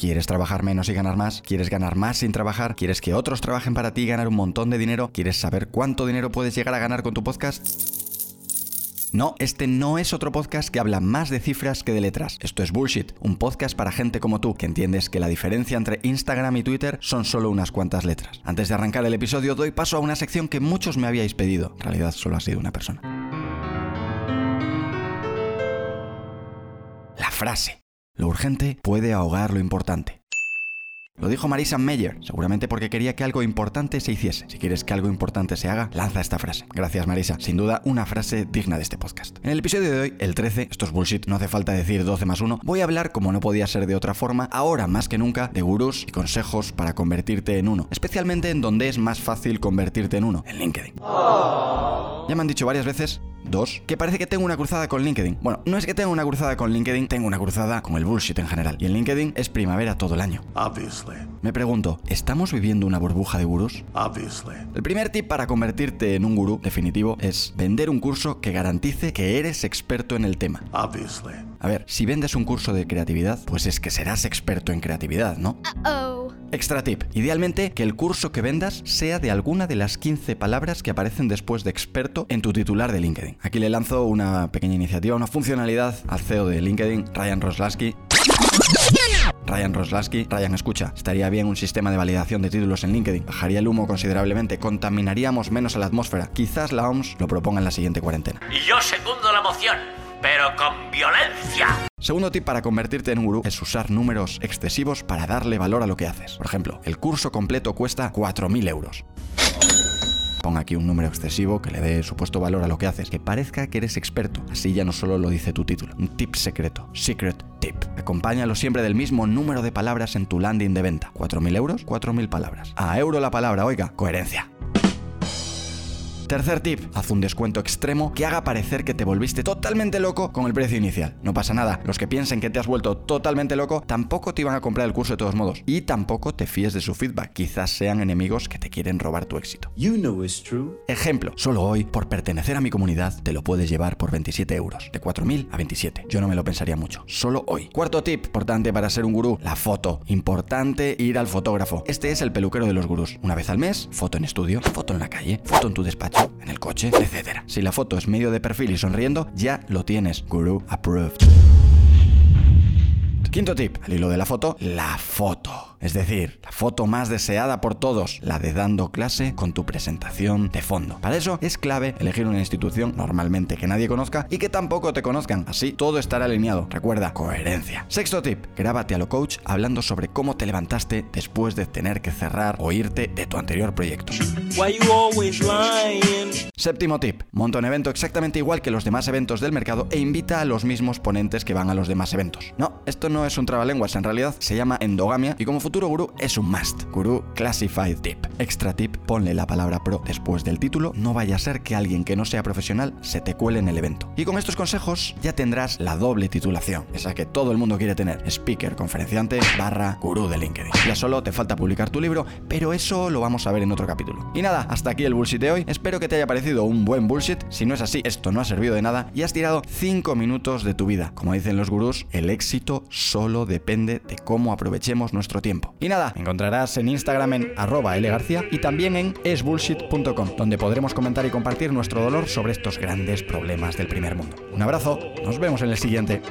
¿Quieres trabajar menos y ganar más? ¿Quieres ganar más sin trabajar? ¿Quieres que otros trabajen para ti y ganar un montón de dinero? ¿Quieres saber cuánto dinero puedes llegar a ganar con tu podcast? No, este no es otro podcast que habla más de cifras que de letras. Esto es Bullshit, un podcast para gente como tú, que entiendes que la diferencia entre Instagram y Twitter son solo unas cuantas letras. Antes de arrancar el episodio, doy paso a una sección que muchos me habíais pedido. En realidad solo ha sido una persona. La frase. Lo urgente puede ahogar lo importante. Lo dijo Marisa Meyer, seguramente porque quería que algo importante se hiciese. Si quieres que algo importante se haga, lanza esta frase. Gracias Marisa, sin duda una frase digna de este podcast. En el episodio de hoy, el 13, esto es bullshit, no hace falta decir 12 más 1, voy a hablar, como no podía ser de otra forma, ahora más que nunca, de gurús y consejos para convertirte en uno. Especialmente en donde es más fácil convertirte en uno, en LinkedIn. Ya me han dicho varias veces Dos, que parece que tengo una cruzada con LinkedIn. Bueno, no es que tenga una cruzada con LinkedIn, tengo una cruzada con el bullshit en general. Y en LinkedIn es primavera todo el año. Obviously. Me pregunto, ¿estamos viviendo una burbuja de gurús? Obviously. El primer tip para convertirte en un gurú definitivo es vender un curso que garantice que eres experto en el tema. Obviously. A ver, si vendes un curso de creatividad, pues es que serás experto en creatividad, ¿no? Uh-oh. Extra tip. Idealmente que el curso que vendas sea de alguna de las 15 palabras que aparecen después de experto en tu titular de LinkedIn. Aquí le lanzo una pequeña iniciativa, una funcionalidad al CEO de LinkedIn, Ryan Roslaski. Ryan Roslaski, Ryan escucha, estaría bien un sistema de validación de títulos en LinkedIn, bajaría el humo considerablemente, contaminaríamos menos a la atmósfera. Quizás la OMS lo proponga en la siguiente cuarentena. Y yo segundo la moción, pero con violencia. Segundo tip para convertirte en un gurú es usar números excesivos para darle valor a lo que haces. Por ejemplo, el curso completo cuesta 4.000 euros. Ponga aquí un número excesivo que le dé supuesto valor a lo que haces, que parezca que eres experto. Así ya no solo lo dice tu título. Un tip secreto. Secret tip. Acompáñalo siempre del mismo número de palabras en tu landing de venta. 4.000 euros, 4.000 palabras. A euro la palabra, oiga, coherencia. Tercer tip, haz un descuento extremo que haga parecer que te volviste totalmente loco con el precio inicial. No pasa nada, los que piensen que te has vuelto totalmente loco tampoco te iban a comprar el curso de todos modos. Y tampoco te fíes de su feedback, quizás sean enemigos que te quieren robar tu éxito. You know it's true. Ejemplo, solo hoy, por pertenecer a mi comunidad, te lo puedes llevar por 27 euros, de 4.000 a 27. Yo no me lo pensaría mucho, solo hoy. Cuarto tip, importante para ser un gurú, la foto. Importante ir al fotógrafo. Este es el peluquero de los gurús. Una vez al mes, foto en estudio, foto en la calle, foto en tu despacho, en el coche, etc. Si la foto es medio de perfil y sonriendo, ya lo tienes. Guru approved. Quinto tip, al hilo de la foto, la foto. Es decir, la foto más deseada por todos, la de dando clase con tu presentación de fondo. Para eso es clave elegir una institución normalmente que nadie conozca y que tampoco te conozcan. Así todo estará alineado. Recuerda, coherencia. Sexto tip, grábate a lo coach hablando sobre cómo te levantaste después de tener que cerrar o irte de tu anterior proyecto. Séptimo tip, monta un evento exactamente igual que los demás eventos del mercado e invita a los mismos ponentes que van a los demás eventos. No, esto no es un trabalenguas, en realidad se llama endogamia y como futuro gurú es un must. Gurú Classified Tip. Extra tip, ponle la palabra pro después del título, no vaya a ser que alguien que no sea profesional se te cuele en el evento. Y con estos consejos ya tendrás la doble titulación, esa que todo el mundo quiere tener, speaker, conferenciante, barra gurú de LinkedIn. Ya solo te falta publicar tu libro, pero eso lo vamos a ver en otro capítulo. Y nada, hasta aquí el bullshit de hoy, espero que te haya parecido un buen bullshit, si no es así, esto no ha servido de nada y has tirado 5 minutos de tu vida. Como dicen los gurús, el éxito solo depende de cómo aprovechemos nuestro tiempo. Y nada, encontrarás en Instagram en arroba lgarcía y también en esbullshit.com, donde podremos comentar y compartir nuestro dolor sobre estos grandes problemas del primer mundo. Un abrazo, nos vemos en el siguiente.